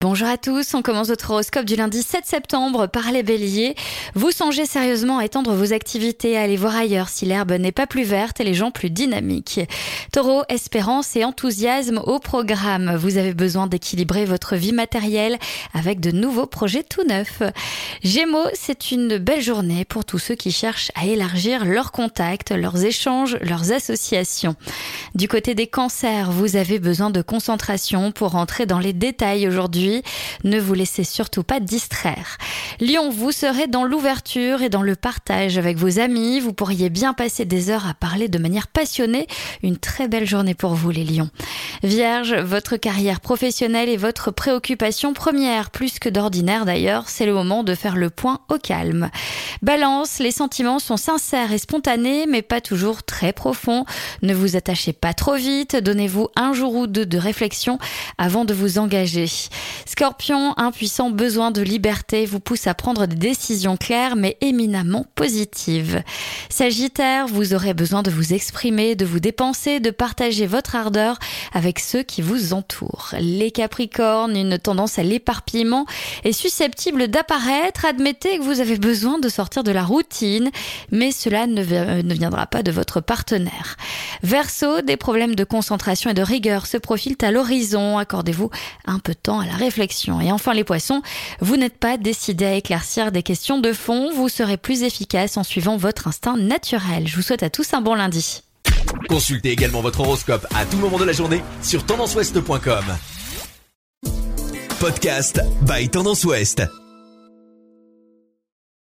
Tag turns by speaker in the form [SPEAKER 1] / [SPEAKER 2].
[SPEAKER 1] Bonjour à tous, on commence votre horoscope du lundi 7 septembre par les béliers. Vous songez sérieusement à étendre vos activités, à aller voir ailleurs si l'herbe n'est pas plus verte et les gens plus dynamiques. Taureau, espérance et enthousiasme au programme. Vous avez besoin d'équilibrer votre vie matérielle avec de nouveaux projets tout neufs. Gémeaux, c'est une belle journée pour tous ceux qui cherchent à élargir leurs contacts, leurs échanges, leurs associations. Du côté des cancers, vous avez besoin de concentration pour rentrer dans les détails aujourd'hui ne vous laissez surtout pas distraire. Lyon, vous serez dans l'ouverture et dans le partage avec vos amis. Vous pourriez bien passer des heures à parler de manière passionnée. Une très belle journée pour vous les lions. Vierge, votre carrière professionnelle est votre préoccupation première, plus que d'ordinaire d'ailleurs. C'est le moment de faire le point au calme. Balance, les sentiments sont sincères et spontanés, mais pas toujours très profonds. Ne vous attachez pas trop vite. Donnez-vous un jour ou deux de réflexion avant de vous engager. Scorpion, un puissant besoin de liberté vous pousse à prendre des décisions claires mais éminemment positives. Sagittaire, vous aurez besoin de vous exprimer, de vous dépenser, de partager votre ardeur avec ceux qui vous entourent. Les Capricornes, une tendance à l'éparpillement est susceptible d'apparaître. Admettez que vous avez besoin de sortir de la routine, mais cela ne, ne viendra pas de votre partenaire. Verseau, des problèmes de concentration et de rigueur se profilent à l'horizon. Accordez-vous un peu de temps à la Et enfin les poissons, vous n'êtes pas décidé à éclaircir des questions de fond, vous serez plus efficace en suivant votre instinct naturel. Je vous souhaite à tous un bon lundi.
[SPEAKER 2] Consultez également votre horoscope à tout moment de la journée sur tendanceouest.com. Podcast by Tendance Ouest.